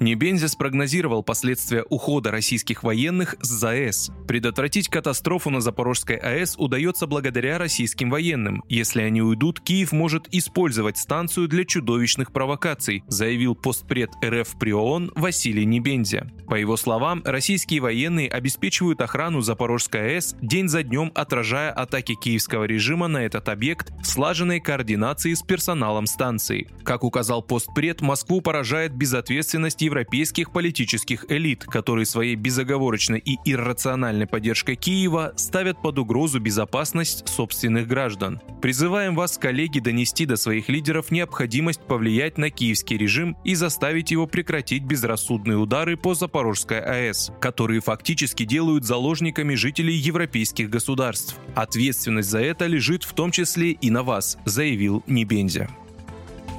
Небензя спрогнозировал последствия ухода российских военных с ЗАЭС. Предотвратить катастрофу на Запорожской АЭС удается благодаря российским военным. Если они уйдут, Киев может использовать станцию для чудовищных провокаций, заявил постпред РФ при ООН Василий Небензя. По его словам, российские военные обеспечивают охрану Запорожской АЭС день за днем, отражая атаки киевского режима на этот объект в слаженной координации с персоналом станции. Как указал постпред, Москву поражает безответственность европейских политических элит, которые своей безоговорочной и иррациональной поддержкой Киева ставят под угрозу безопасность собственных граждан. Призываем вас, коллеги, донести до своих лидеров необходимость повлиять на киевский режим и заставить его прекратить безрассудные удары по Запорожской АЭС, которые фактически делают заложниками жителей европейских государств. Ответственность за это лежит в том числе и на вас, заявил Небензя.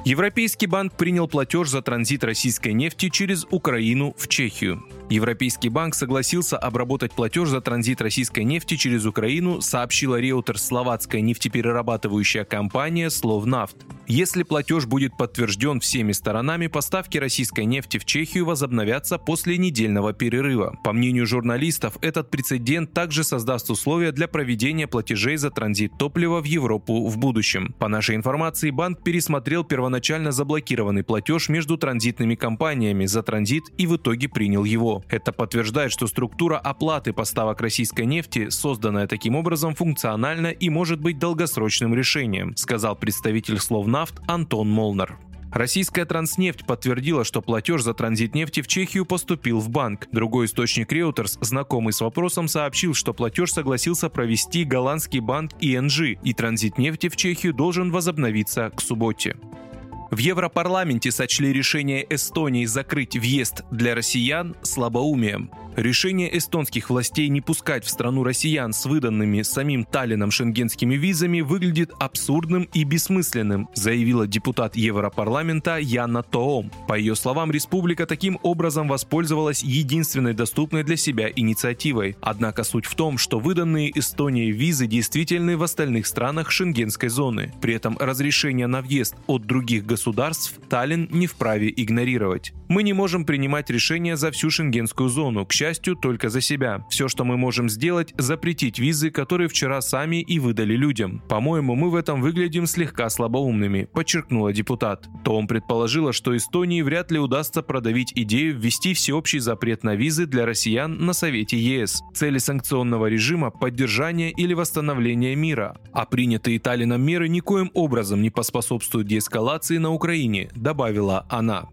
Европейский банк принял платеж за транзит российской нефти через Украину в Чехию. Европейский банк согласился обработать платеж за транзит российской нефти через Украину, сообщила риэлтор словацкая нефтеперерабатывающая компания «Словнафт». Если платеж будет подтвержден всеми сторонами, поставки российской нефти в Чехию возобновятся после недельного перерыва. По мнению журналистов, этот прецедент также создаст условия для проведения платежей за транзит топлива в Европу в будущем. По нашей информации, банк пересмотрел первоначально заблокированный платеж между транзитными компаниями за транзит и в итоге принял его. Это подтверждает, что структура оплаты поставок российской нефти, созданная таким образом, функциональна и может быть долгосрочным решением, сказал представитель Словнафт Антон Молнар. Российская транснефть подтвердила, что платеж за транзит нефти в Чехию поступил в банк. Другой источник Reuters, знакомый с вопросом, сообщил, что платеж согласился провести голландский банк ING, и транзит нефти в Чехию должен возобновиться к субботе. В Европарламенте сочли решение Эстонии закрыть въезд для россиян слабоумием. Решение эстонских властей не пускать в страну россиян с выданными самим Таллином шенгенскими визами выглядит абсурдным и бессмысленным, заявила депутат Европарламента Яна Тоом. По ее словам, республика таким образом воспользовалась единственной доступной для себя инициативой. Однако суть в том, что выданные Эстонией визы действительны в остальных странах шенгенской зоны. При этом разрешение на въезд от других государств Таллин не вправе игнорировать. Мы не можем принимать решения за всю шенгенскую зону. К счастью, только за себя. Все, что мы можем сделать, запретить визы, которые вчера сами и выдали людям. По-моему, мы в этом выглядим слегка слабоумными, подчеркнула депутат. Том предположила, что Эстонии вряд ли удастся продавить идею ввести всеобщий запрет на визы для россиян на Совете ЕС. Цели санкционного режима – поддержание или восстановление мира. А принятые Таллином меры никоим образом не поспособствуют деэскалации на Украине, добавила она.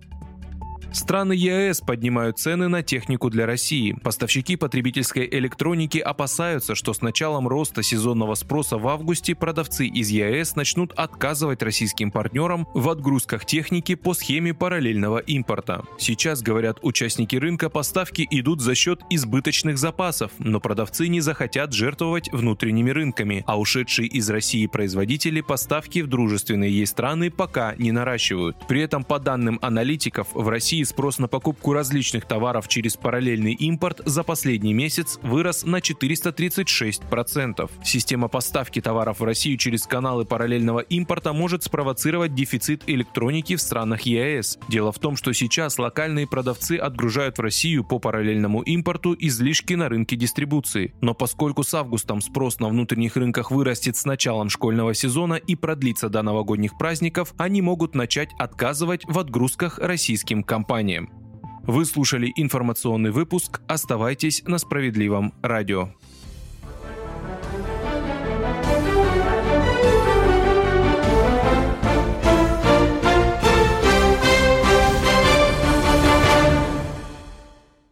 Страны ЕАЭС поднимают цены на технику для России. Поставщики потребительской электроники опасаются, что с началом роста сезонного спроса в августе продавцы из ЕАЭС начнут отказывать российским партнерам в отгрузках техники по схеме параллельного импорта. Сейчас, говорят участники рынка, поставки идут за счет избыточных запасов, но продавцы не захотят жертвовать внутренними рынками, а ушедшие из России производители поставки в дружественные ей страны пока не наращивают. При этом, по данным аналитиков, в России России спрос на покупку различных товаров через параллельный импорт за последний месяц вырос на 436%. Система поставки товаров в Россию через каналы параллельного импорта может спровоцировать дефицит электроники в странах ЕАЭС. Дело в том, что сейчас локальные продавцы отгружают в Россию по параллельному импорту излишки на рынке дистрибуции. Но поскольку с августом спрос на внутренних рынках вырастет с началом школьного сезона и продлится до новогодних праздников, они могут начать отказывать в отгрузках российским компаниям компаниям. Вы слушали информационный выпуск. Оставайтесь на справедливом радио.